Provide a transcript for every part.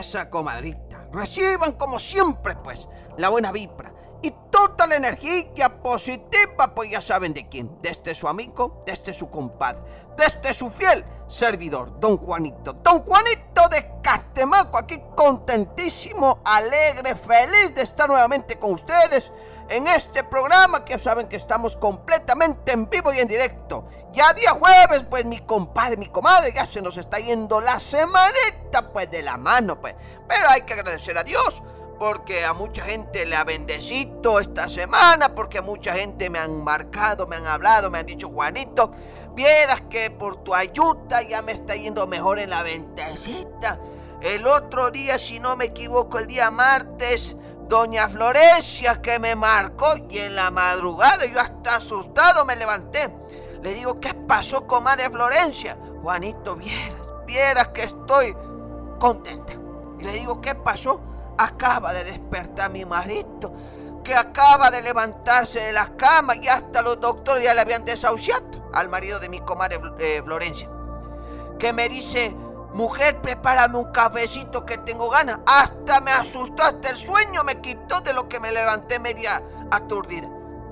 Esa comadrita. Reciban como siempre, pues, la buena vibra la energía positiva, pues ya saben de quién. Desde su amigo, desde su compadre, desde su fiel servidor, don Juanito. Don Juanito de Catemaco, aquí contentísimo, alegre, feliz de estar nuevamente con ustedes en este programa que saben que estamos completamente en vivo y en directo. Ya día jueves, pues mi compadre, mi comadre, ya se nos está yendo la semanita, pues de la mano, pues. Pero hay que agradecer a Dios porque a mucha gente le ha bendecido esta semana, porque a mucha gente me han marcado, me han hablado, me han dicho, Juanito, vieras que por tu ayuda ya me está yendo mejor en la ventecita. El otro día, si no me equivoco, el día martes, doña Florencia que me marcó y en la madrugada yo hasta asustado me levanté. Le digo, ¿qué pasó con Madre Florencia? Juanito, vieras, vieras que estoy contenta. Y le digo, ¿qué pasó? Acaba de despertar mi marido, que acaba de levantarse de la cama y hasta los doctores ya le habían desahuciado al marido de mi comadre eh, Florencia. Que me dice, mujer, prepárame un cafecito que tengo ganas. Hasta me asustó, hasta el sueño me quitó de lo que me levanté media aturdida.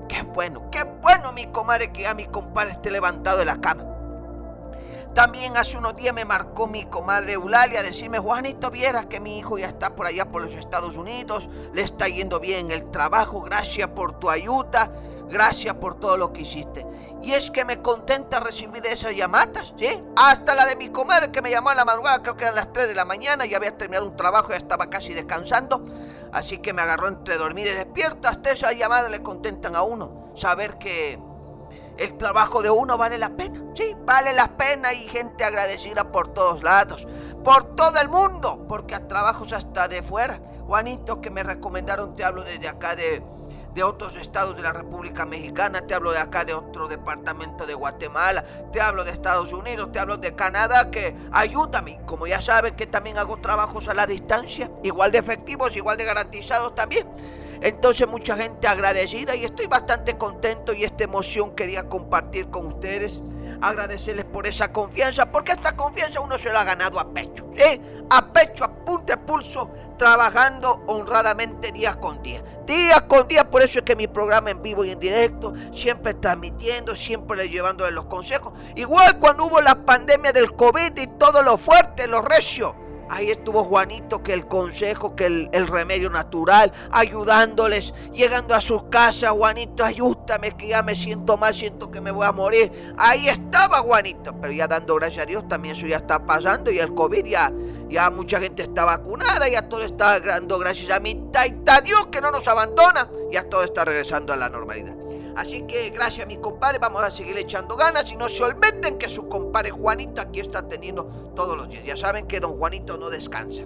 Qué bueno, qué bueno mi comadre que a mi compadre esté levantado de la cama. También hace unos días me marcó mi comadre Eulalia a decirme, Juanito, vieras que mi hijo ya está por allá por los Estados Unidos, le está yendo bien el trabajo, gracias por tu ayuda, gracias por todo lo que hiciste. Y es que me contenta recibir esas llamadas, ¿sí? Hasta la de mi comadre que me llamó a la madrugada, creo que eran las 3 de la mañana, ya había terminado un trabajo, ya estaba casi descansando, así que me agarró entre dormir y despierto, hasta esas llamadas le contentan a uno, saber que el trabajo de uno vale la pena. Sí, vale la pena y gente agradecida por todos lados, por todo el mundo, porque a trabajos hasta de fuera. Juanito, que me recomendaron, te hablo desde acá de, de otros estados de la República Mexicana, te hablo de acá de otro departamento de Guatemala, te hablo de Estados Unidos, te hablo de Canadá, que ayúdame. Como ya saben que también hago trabajos a la distancia, igual de efectivos, igual de garantizados también. Entonces mucha gente agradecida y estoy bastante contento y esta emoción quería compartir con ustedes. Agradecerles por esa confianza, porque esta confianza uno se la ha ganado a pecho, ¿sí? A pecho, a punta de pulso, trabajando honradamente día con día. Día con día, por eso es que mi programa en vivo y en directo, siempre transmitiendo, siempre llevándole los consejos. Igual cuando hubo la pandemia del COVID y todo lo fuerte, lo recio Ahí estuvo Juanito, que el consejo, que el, remedio natural, ayudándoles, llegando a sus casas. Juanito, ayúdame, que ya me siento mal, siento que me voy a morir. Ahí estaba Juanito, pero ya dando gracias a Dios, también eso ya está pasando y el COVID ya, ya mucha gente está vacunada, ya todo está dando gracias a mi taita Dios que no nos abandona, ya todo está regresando a la normalidad. Así que gracias a mi compadre, vamos a seguir echando ganas y no se olviden que su compadre Juanito aquí está teniendo todos los días. Ya saben que don Juanito no descansa.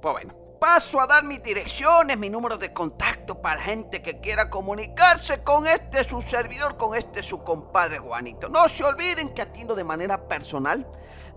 Pues bueno, paso a dar mis direcciones, mi número de contacto para gente que quiera comunicarse con este su servidor, con este su compadre Juanito. No se olviden que atiendo de manera personal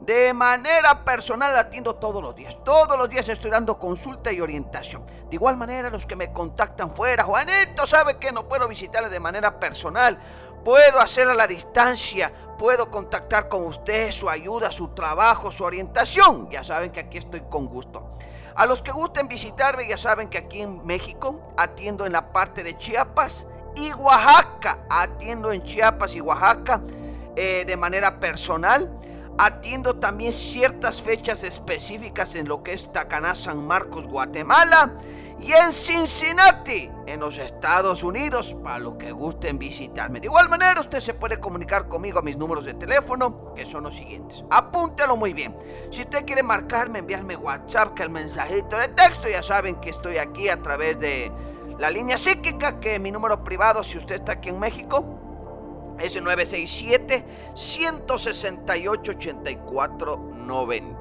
de manera personal atiendo todos los días. Todos los días estoy dando consulta y orientación. De igual manera, los que me contactan fuera, Juanito sabe que no puedo visitarle de manera personal. Puedo hacer a la distancia. Puedo contactar con usted, su ayuda, su trabajo, su orientación. Ya saben que aquí estoy con gusto. A los que gusten visitarme, ya saben que aquí en México atiendo en la parte de Chiapas y Oaxaca. Atiendo en Chiapas y Oaxaca eh, de manera personal Atiendo también ciertas fechas específicas en lo que es Tacaná, San Marcos, Guatemala y en Cincinnati, en los Estados Unidos, para los que gusten visitarme. De igual manera, usted se puede comunicar conmigo a mis números de teléfono, que son los siguientes. Apúntelo muy bien. Si usted quiere marcarme, enviarme WhatsApp, que el mensajito de texto, ya saben que estoy aquí a través de la línea psíquica, que mi número privado, si usted está aquí en México, es 967-168-8490.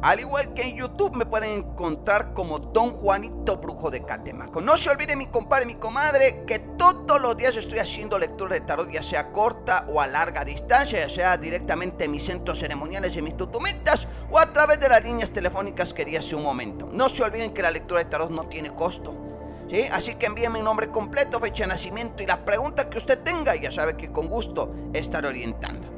Al igual que en YouTube me pueden encontrar como Don Juanito Brujo de Catemaco. No se olvide mi compadre mi comadre que todos los días estoy haciendo lectura de tarot, ya sea corta o a larga distancia, ya sea directamente en mis centros ceremoniales y mis tutumitas o a través de las líneas telefónicas que di hace un momento. No se olviden que la lectura de tarot no tiene costo. ¿Sí? Así que envíeme mi nombre completo, fecha de nacimiento y la pregunta que usted tenga, ya sabe que con gusto estaré orientando.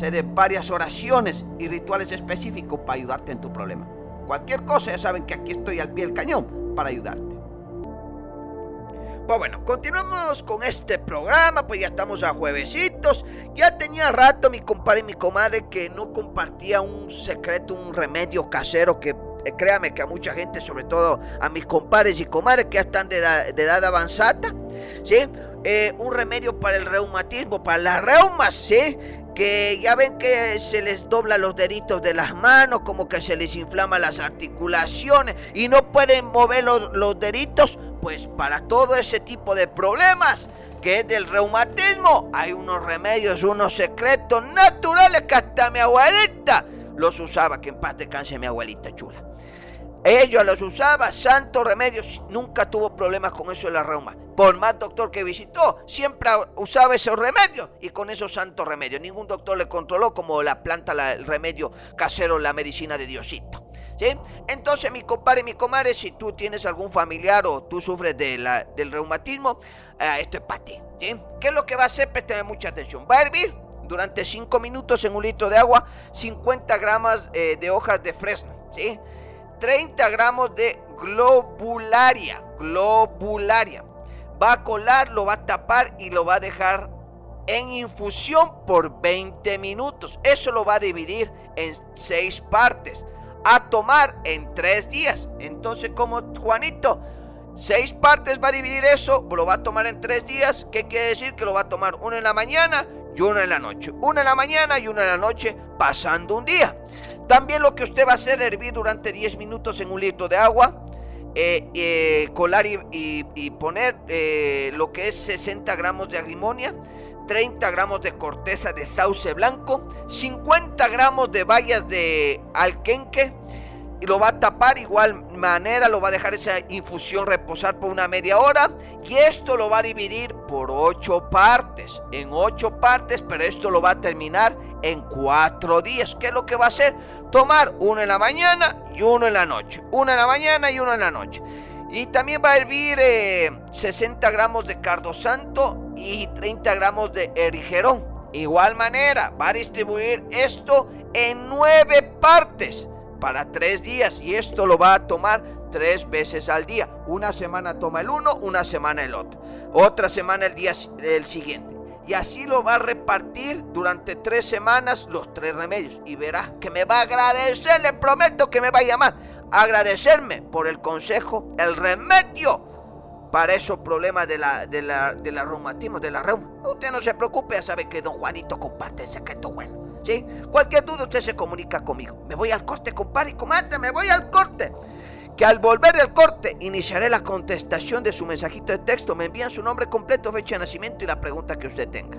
de varias oraciones y rituales específicos para ayudarte en tu problema. Cualquier cosa, ya saben que aquí estoy al pie del cañón para ayudarte. Pues bueno, continuamos con este programa, pues ya estamos a juevesitos. Ya tenía rato mi compadre y mi comadre que no compartía un secreto, un remedio casero que eh, créame que a mucha gente, sobre todo a mis compadres y comadres que ya están de edad, avanzada, ¿sí? Eh, un remedio para el reumatismo, para las reumas, ¿sí? Que ya ven que se les dobla los deditos de las manos, como que se les inflama las articulaciones y no pueden mover los, deditos, pues para todo ese tipo de problemas que es del reumatismo, hay unos remedios, unos secretos naturales que hasta mi abuelita los usaba, que en paz descanse mi abuelita chula. Ella los usaba, santo remedios, nunca tuvo problemas con eso de la reuma. Por más doctor que visitó, siempre usaba esos remedios y con esos santos remedios. Ningún doctor le controló como la planta, el remedio casero, la medicina de Diosito. ¿Sí? Entonces, mi compadre mi comadre, si tú tienes algún familiar o tú sufres de la, del reumatismo, eh, esto es para ti. ¿sí? ¿Qué es lo que va a hacer? Préstame mucha atención. Va a hervir durante 5 minutos en un litro de agua 50 gramos eh, de hojas de fresno. ¿sí? 30 gramos de globularia. Globularia. Va a colar, lo va a tapar y lo va a dejar en infusión por 20 minutos. Eso lo va a dividir en 6 partes. A tomar en 3 días. Entonces, como Juanito, 6 partes va a dividir eso, lo va a tomar en 3 días. ¿Qué quiere decir? Que lo va a tomar uno en la mañana y uno en la noche. Una en la mañana y una en la noche, pasando un día. También lo que usted va a hacer hervir durante 10 minutos en un litro de agua, eh, eh, colar y, poner eh, lo que es 60 gramos de agrimonia, 30 gramos de corteza de sauce blanco, 50 gramos de bayas de alquenque, y lo va a tapar igual manera, lo va a dejar esa infusión reposar por una media hora y esto lo va a dividir por ocho partes, en ocho partes, pero esto lo va a terminar en cuatro días. ¿Qué es lo que va a hacer? Tomar uno en la mañana y uno en la noche, uno en la mañana y uno en la noche. Y también va a hervir 60 eh, gramos de cardo santo y 30 gramos de erigerón. Igual manera, va a distribuir esto en nueve partes para tres días y esto lo va a tomar tres veces al día. Una semana toma el uno, una semana el otro. Otra semana el día el siguiente. y así lo va a repartir durante tres semanas los tres remedios. Y verás que me va a agradecer, le prometo que me va a llamar. Agradecerme por el consejo, el remedio para esos problemas de la, de la, de la reumatismo, de la reuma. Usted no se preocupe, ya sabe que don Juanito comparte el secreto bueno. ¿Sí? Cualquier duda usted se comunica conmigo. Me voy al corte, compadre y comadre, me voy al corte que al volver del corte iniciaré la contestación de su mensajito de texto. Me envían su nombre completo, fecha de nacimiento y la pregunta que usted tenga.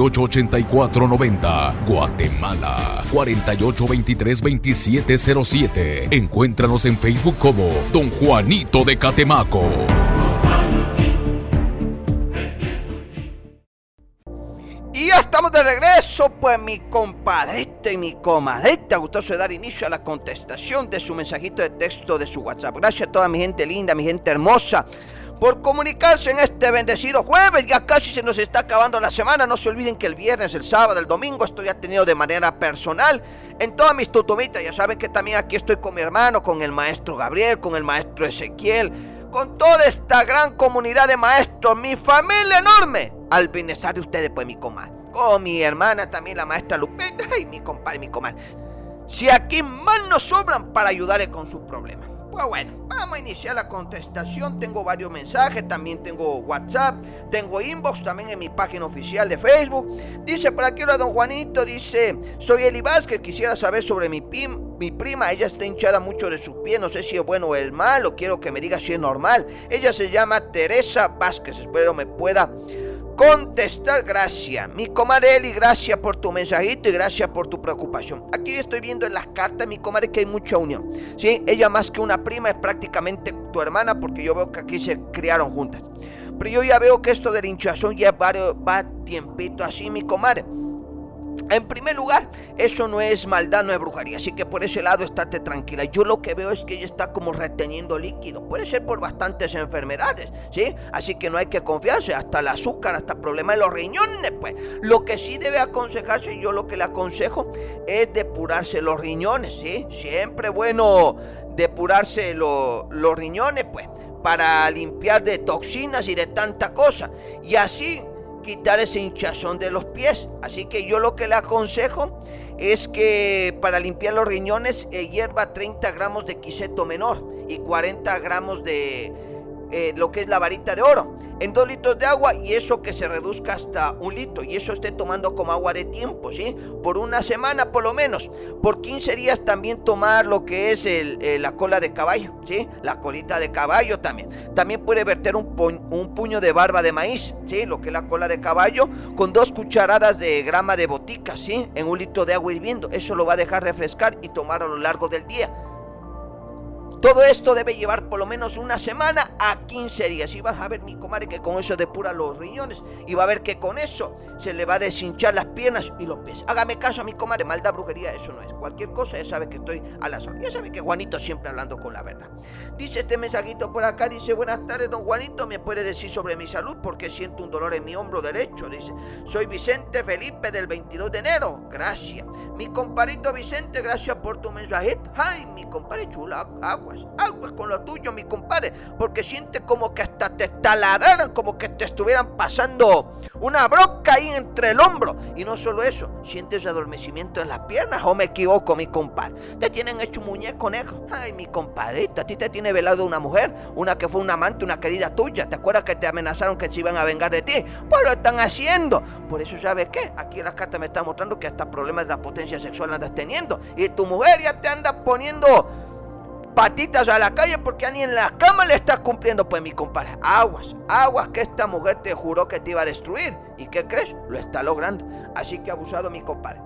8490 Guatemala 4823-2707. Encuéntranos en Facebook como Don Juanito de Catemaco. Y ya estamos de regreso, pues mi compadrita y mi comadrita gustoso de dar inicio a la contestación de su mensajito de texto de su WhatsApp. Gracias a toda mi gente linda, mi gente hermosa por comunicarse en este bendecido jueves. Ya casi se nos está acabando la semana. No se olviden que el viernes, el sábado, el domingo estoy tenido de manera personal en todas mis tutumitas. Ya saben que también aquí estoy con mi hermano, con el maestro Gabriel, con el maestro Ezequiel, con toda esta gran comunidad de maestros, mi familia enorme. Al bienestar de ustedes, pues mi comadre. Con mi hermana también, la maestra Lupita, y mi compadre, mi comadre. Si aquí más nos sobran para ayudarle con sus problemas. Pues bueno, vamos a iniciar la contestación. Tengo varios mensajes, también tengo WhatsApp, tengo inbox también en mi página oficial de Facebook. Dice por aquí, hola don Juanito, dice, soy Eli Vázquez, quisiera saber sobre mi, prima, ella está hinchada mucho de sus pies, no sé si es bueno o es malo, quiero que me diga si es normal. Ella se llama Teresa Vázquez, espero me pueda contestar. Gracias. Mi comadre Eli, gracias por tu mensajito y gracias por tu preocupación. Aquí estoy viendo en las cartas, mi comadre, que hay mucha unión. ¿sí? Ella más que una prima es prácticamente tu hermana porque yo veo que aquí se criaron juntas. Pero yo ya veo que esto del hinchazón ya va tiempito así, mi comadre. En primer lugar, eso no es maldad, no es brujería, así que por ese lado estate tranquila. Yo lo que veo es que ella está como reteniendo líquido. Puede ser por bastantes enfermedades, ¿sí? Así que no hay que confiarse, hasta el azúcar, hasta problemas de los riñones, pues. Lo que sí debe aconsejarse, yo lo que le aconsejo, es depurarse los riñones, ¿sí? Siempre bueno depurarse los riñones, pues, para limpiar de toxinas y de tanta cosa. Y así quitar ese hinchazón de los pies. Así que yo lo que le aconsejo es que para limpiar los riñones eh, hierva 30 gramos de quiseto menor y 40 gramos de eh, lo que es la varita de oro en dos litros de agua y eso que se reduzca hasta un litro y eso esté tomando como agua de tiempo, ¿sí? Por una semana por lo menos. Por 15 días también tomar lo que es el, eh, la cola de caballo, ¿sí? La colita de caballo también. También puede verter un, un puño de barba de maíz, ¿sí? Lo que es la cola de caballo con dos cucharadas de grama de botica, ¿sí? En un litro de agua hirviendo. Eso lo va a dejar refrescar y tomar a lo largo del día. Todo esto debe llevar por lo menos una semana a 15 días. Y vas a ver, mi comadre, que con eso depura los riñones. Y va a ver que con eso se le va a deshinchar las piernas y los pies. Hágame caso a mi comadre, maldad, brujería, eso no es. Cualquier cosa, ya sabe que estoy a la zona. Ya sabe que Juanito siempre hablando con la verdad. Dice este mensajito por acá, dice, buenas tardes, don Juanito, ¿me puede decir sobre mi salud? Porque siento un dolor en mi hombro derecho. Dice, soy Vicente Felipe del 22 de enero. Gracias. Mi compadrito Vicente, gracias por tu mensajito. Ay, mi compadre chula, agua aguas, con lo tuyo, mi compadre, porque sientes como que hasta te taladraran, como que te estuvieran pasando una broca ahí entre el hombro. Y no solo eso, sientes adormecimiento en las piernas, o me equivoco, mi compadre. Te tienen hecho un muñeco negro. Ay, mi compadrita, a ti te tiene velado una mujer, una que fue un amante, una querida tuya. ¿Te acuerdas que te amenazaron que se iban a vengar de ti? Pues lo están haciendo. Por eso, ¿sabes qué? Aquí en las cartas me está mostrando que hasta problemas de la potencia sexual andas teniendo. Y tu mujer ya te anda poniendo patitas a la calle porque ni en la cama le estás cumpliendo. Pues mi compadre, aguas, aguas que esta mujer te juró que te iba a destruir. ¿Y qué crees? Lo está logrando. Así que abusado mi compadre.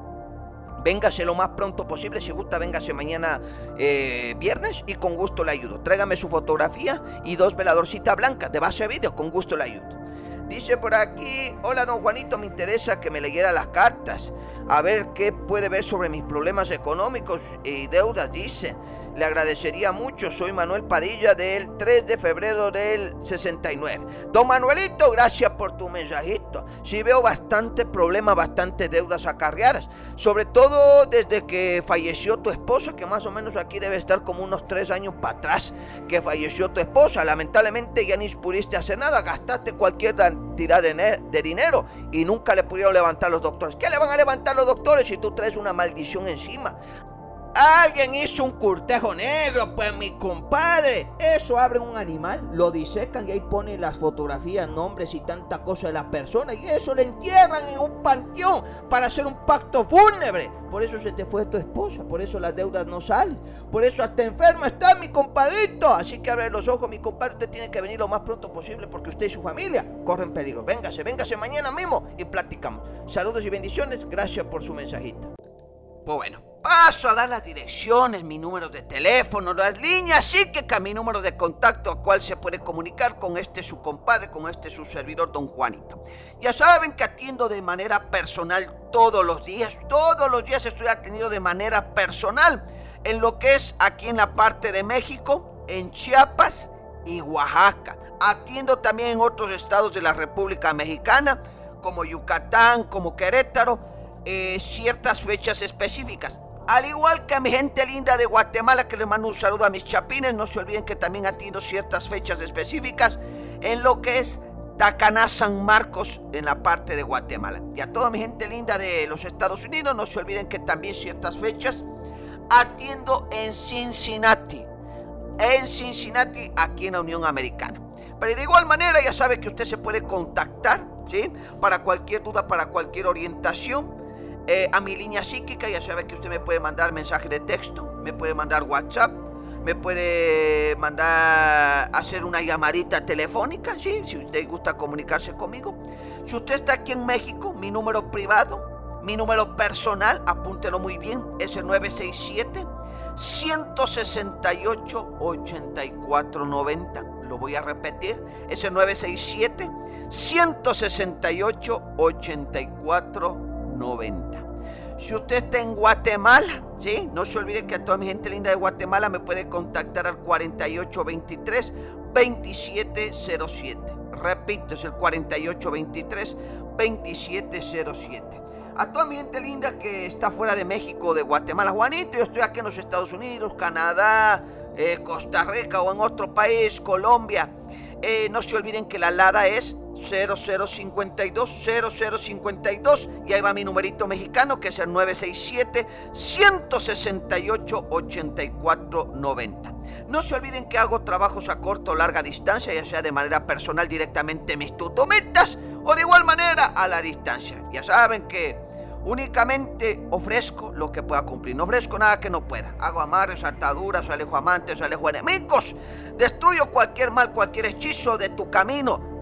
Véngase lo más pronto posible, si gusta, véngase mañana eh, viernes y con gusto le ayudo. Tráigame su fotografía y dos veladorcitas blancas de base de vídeo, con gusto le ayudo. Dice por aquí, hola don Juanito, me interesa que me leyera las cartas, a ver qué puede ver sobre mis problemas económicos y deudas, dice. Le agradecería mucho, soy Manuel Padilla del 3 de febrero del 69. Don Manuelito, gracias por tu mensajito. Sí veo bastante problemas, bastantes deudas acarreadas, sobre todo desde que falleció tu esposa, que más o menos aquí debe estar como unos tres años para atrás, que falleció tu esposa. Lamentablemente ya ni pudiste hacer nada, gastaste cualquier cantidad de, de dinero y nunca le pudieron levantar los doctores. ¿Qué le van a levantar los doctores si tú traes una maldición encima? Alguien hizo un curtejo negro, pues mi compadre. Eso abre un animal, lo disecan y ahí ponen las fotografías, nombres y tanta cosa de la persona. Y eso le entierran en un panteón para hacer un pacto fúnebre. Por eso se te fue tu esposa, por eso las deudas no salen. Por eso hasta enfermo está mi compadrito. Así que abre los ojos, mi compadre. Usted tiene que venir lo más pronto posible porque usted y su familia corren peligro. Véngase, véngase mañana mismo y platicamos. Saludos y bendiciones. Gracias por su mensajito. Pues bueno paso a dar las direcciones, mi número de teléfono, las líneas, que, que mi número de contacto a cual se puede comunicar con este su compadre, con este su servidor, don Juanito. Ya saben que atiendo de manera personal todos los días, todos los días estoy atendido de manera personal en lo que es aquí en la parte de México, en Chiapas y Oaxaca. Atiendo también en otros estados de la República Mexicana, como Yucatán, como Querétaro, eh, ciertas fechas específicas. Al igual que a mi gente linda de Guatemala, que les mando un saludo a mis chapines, no se olviden que también atiendo ciertas fechas específicas en lo que es Tacaná San Marcos en la parte de Guatemala. Y a toda mi gente linda de los Estados Unidos, no se olviden que también ciertas fechas atiendo en Cincinnati. En Cincinnati, aquí en la Unión Americana. Pero de igual manera, ya sabe que usted se puede contactar, ¿sí? Para cualquier duda, para cualquier orientación eh, a mi línea psíquica, ya sabe que usted me puede mandar mensaje de texto, me puede mandar WhatsApp, me puede mandar hacer una llamadita telefónica, ¿sí? si usted gusta comunicarse conmigo. Si usted está aquí en México, mi número privado, mi número personal, apúntelo muy bien, es el 967 168 8490. Lo voy a repetir, es el 967 168 8490. 90. Si usted está en Guatemala, ¿sí? No se olvide que a toda mi gente linda de Guatemala me puede contactar al 4823-2707. Repito, es el 4823-2707. A toda mi gente linda que está fuera de México, de Guatemala, Juanito, yo estoy aquí en los Estados Unidos, Canadá, eh, Costa Rica o en otro país, Colombia. Eh, no se olviden que la LADA es 0052 0052 y ahí va mi numerito mexicano que es el 967 168 8490. No se olviden que hago trabajos a corto o larga distancia, ya sea de manera personal directamente en mis tutometas o de igual manera a la distancia. Ya saben que Únicamente ofrezco lo que pueda cumplir. No ofrezco nada que no pueda. Hago amarres, ataduras, alejo amantes, alejo enemigos. Destruyo cualquier mal, cualquier hechizo de tu camino.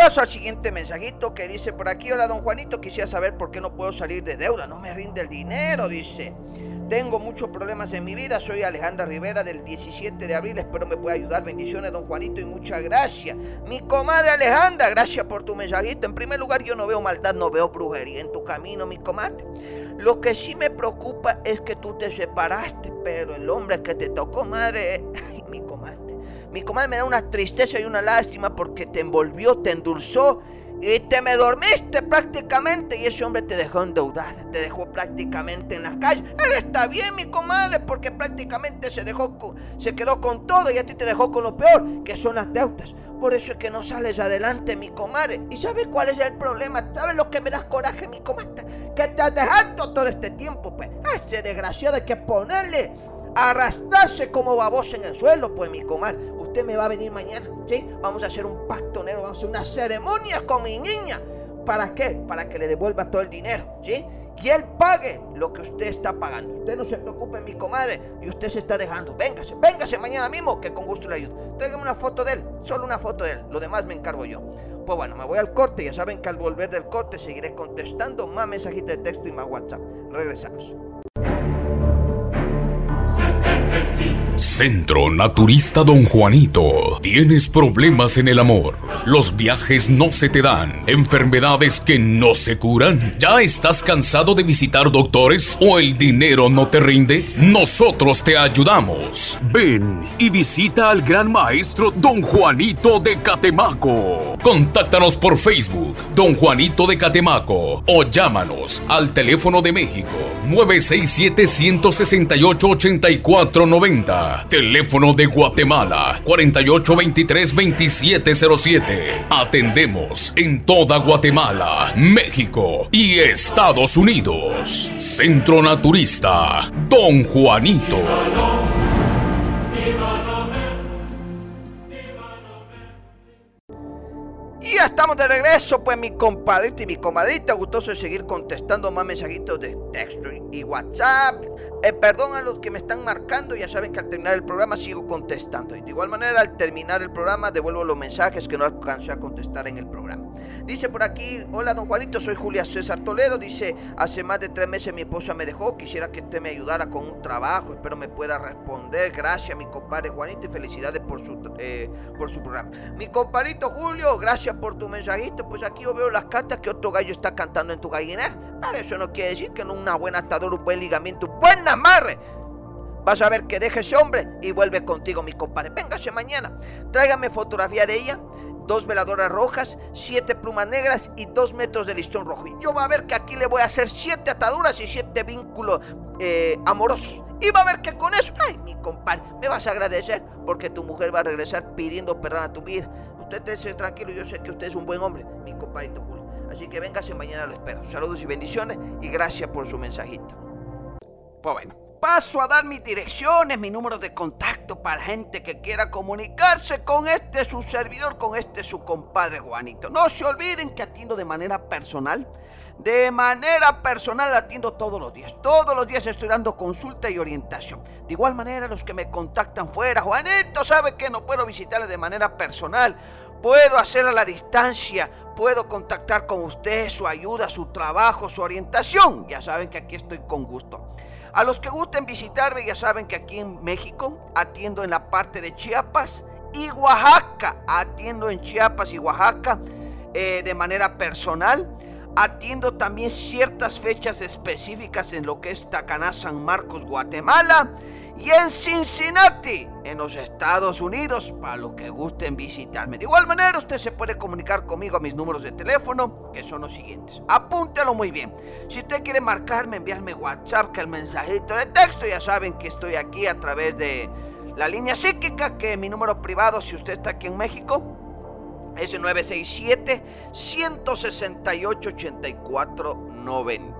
Paso al siguiente mensajito que dice por aquí, hola don Juanito, quisiera saber por qué no puedo salir de deuda, no me rinde el dinero, dice. Tengo muchos problemas en mi vida, soy Alejandra Rivera del 17 de abril, espero me pueda ayudar, bendiciones don Juanito y muchas gracias. Mi comadre Alejandra, gracias por tu mensajito. En primer lugar, yo no veo maldad, no veo brujería en tu camino, mi comadre. Lo que sí me preocupa es que tú te separaste, pero el hombre que te tocó, madre, ay, mi comadre mi comadre me da una tristeza y una lástima porque te envolvió, te endulzó y te me dormiste prácticamente y ese hombre te dejó endeudada, te dejó prácticamente en la calle. Él está bien, mi comadre, porque prácticamente se dejó, se quedó con todo y a ti te dejó con lo peor, que son las deudas. Por eso es que no sales adelante, mi comadre. ¿Y sabes cuál es el problema? ¿Sabes lo que me das coraje, mi comadre? Que te has dejado todo este tiempo, pues. Ese desgraciado hay que ponerle arrastrarse como baboso en el suelo, pues mi comadre. Usted me va a venir mañana, ¿sí? Vamos a hacer un pacto negro, vamos a hacer una ceremonia con mi niña. ¿Para qué? Para que le devuelva todo el dinero, ¿sí? Y él pague lo que usted está pagando. Usted no se preocupe, mi comadre, y usted se está dejando. Véngase, véngase mañana mismo, que con gusto le ayudo. Tráigame una foto de él, solo una foto de él. Lo demás me encargo yo. Pues bueno, me voy al corte. Ya saben que al volver del corte seguiré contestando más mensajitos de texto y más WhatsApp. Regresamos. This is Centro Naturista Don Juanito. ¿Tienes problemas en el amor? Los viajes no se te dan. Enfermedades que no se curan. ¿Ya estás cansado de visitar doctores o el dinero no te rinde? Nosotros te ayudamos. Ven y visita al gran maestro Don Juanito de Catemaco. Contáctanos por Facebook, Don Juanito de Catemaco, o llámanos al teléfono de México 967 168 8490 Teléfono de Guatemala 4823-2707. Atendemos en toda Guatemala, México y Estados Unidos. Centro Naturista Don Juanito. Y ya estamos de regreso, pues mi compadrito y mi comadrita, gustoso de seguir contestando más mensajitos de texto y WhatsApp. Eh, perdón a los que me están marcando, ya saben que al terminar el programa sigo contestando. Y de igual manera, al terminar el programa, devuelvo los mensajes que no alcancé a contestar en el programa. Dice por aquí, hola don Juanito, soy Julia César Toledo. Dice, hace más de tres meses mi esposa me dejó, quisiera que usted me ayudara con un trabajo, espero me pueda responder. Gracias mi compadre Juanito y felicidades por su, eh, por su programa. Mi compadrito Julio, gracias por tu mensajito. Pues aquí yo veo las cartas que otro gallo está cantando en tu gallina. Pero eso no quiere decir que no una buena atadura, un buen ligamento, buena amarre. Vas a ver que deje ese hombre y vuelve contigo, mi compadre. Véngase mañana. Tráigame fotografía de ella, dos veladoras rojas, siete plumas negras y dos metros de listón rojo. Y yo va a ver que aquí le voy a hacer siete ataduras y siete vínculos eh, amorosos. Y va a ver que con eso, ay, mi compadre, me vas a agradecer porque tu mujer va a regresar pidiendo perdón a tu vida. Usted esté tranquilo, yo sé que usted es un buen hombre, mi compadrito Julio. Así que véngase mañana, lo espero. Saludos y bendiciones y gracias por su mensajito. Pues bueno, paso a dar mis direcciones, mi número de contacto para gente que quiera comunicarse con este su servidor, con este su compadre Juanito. No se olviden que atiendo de manera personal. De manera personal atiendo todos los días. Todos los días estoy dando consulta y orientación. De igual manera, los que me contactan fuera, Juanito sabe que no puedo visitarle de manera personal. Puedo hacer a la distancia. Puedo contactar con usted, su ayuda, su trabajo, su orientación. Ya saben que aquí estoy con gusto. A los que gusten visitarme, ya saben que aquí en México atiendo en la parte de Chiapas y Oaxaca. Atiendo en Chiapas y Oaxaca eh, de manera personal. Atiendo también ciertas fechas específicas en lo que es Tacaná, San Marcos, Guatemala y en Cincinnati, en los Estados Unidos, para los que gusten visitarme. De igual manera, usted se puede comunicar conmigo a mis números de teléfono, que son los siguientes. Apúntelo muy bien. Si usted quiere marcarme, enviarme WhatsApp, que el mensajito de texto, ya saben que estoy aquí a través de la línea psíquica, que es mi número privado, si usted está aquí en México, es 967-168-8490.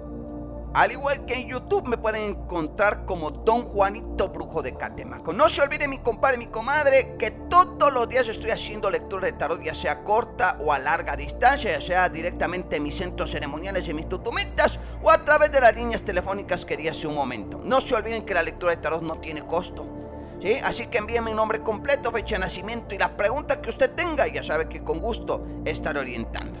Al igual que en YouTube me pueden encontrar como Don Juanito Brujo de Catemaco. No se olviden mi compadre mi comadre que todos los días estoy haciendo lectura de tarot, ya sea corta o a larga distancia, ya sea directamente en mis centros ceremoniales y mis tutumitas o a través de las líneas telefónicas que di hace un momento. No se olviden que la lectura de tarot no tiene costo. ¿Sí? Así que envíen mi nombre completo, fecha de nacimiento y las preguntas que usted tenga ya sabe que con gusto estaré orientando.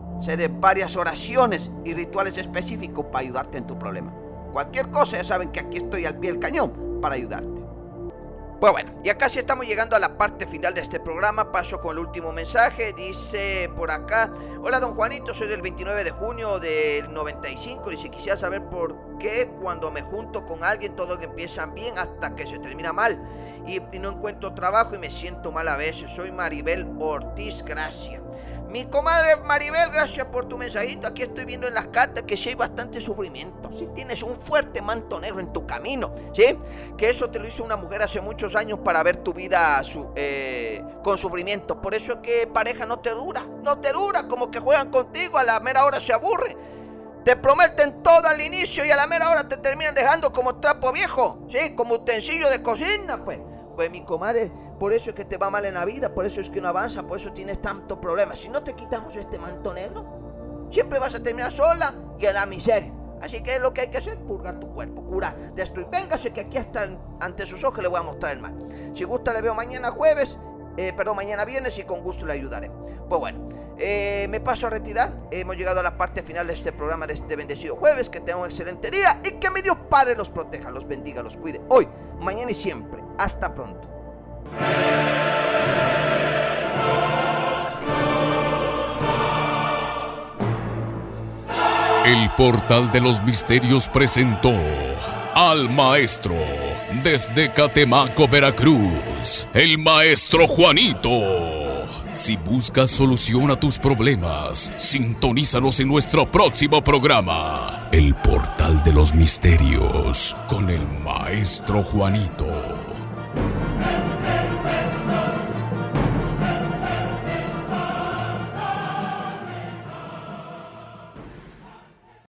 de varias oraciones y rituales específicos para ayudarte en tu problema. Cualquier cosa, ya saben que aquí estoy al pie del cañón para ayudarte. Pues bueno, ya casi estamos llegando a la parte final de este programa. Paso con el último mensaje. Dice por acá: Hola, don Juanito, soy del 29 de junio del 95. Y si quisiera saber por qué cuando me junto con alguien todo que empiezan bien hasta que se termina mal. Y, y no encuentro trabajo y me siento mal a veces. Soy Maribel Ortiz, gracias. Mi comadre Maribel, gracias por tu mensajito. Aquí estoy viendo en las cartas que sí hay bastante sufrimiento. Si tienes un fuerte manto negro en tu camino, ¿sí? Que eso te lo hizo una mujer hace muchos años para ver tu vida eh, con sufrimiento. Por eso es que pareja no te dura, no te dura. Como que juegan contigo, a la mera hora se aburre. Te prometen todo al inicio y a la mera hora te terminan dejando como trapo viejo, ¿sí? Como utensilio de cocina, pues. Pues mi comadre, por eso es que te va mal en la vida, por eso es que no avanza, por eso tienes tantos problemas. Si no te quitamos este manto negro, siempre vas a terminar sola y en la miseria. Así que lo que hay que hacer, purgar tu cuerpo, curar, destruir. Véngase que aquí hasta ante sus ojos le voy a mostrar el mal. Si gusta le veo mañana jueves, eh, perdón, mañana viernes y con gusto le ayudaré. Pues bueno, eh, me paso a retirar. Hemos llegado a la parte final de este programa de este bendecido jueves. Que tengan un excelente día y que mi Dios Padre los proteja, los bendiga, los cuide. Hoy, mañana y siempre. Hasta pronto. El portal de los misterios presentó al maestro desde Catemaco, Veracruz, el maestro Juanito. Si buscas solución a tus problemas, sintonízanos en nuestro próximo programa, El Portal de los Misterios, con el maestro Juanito.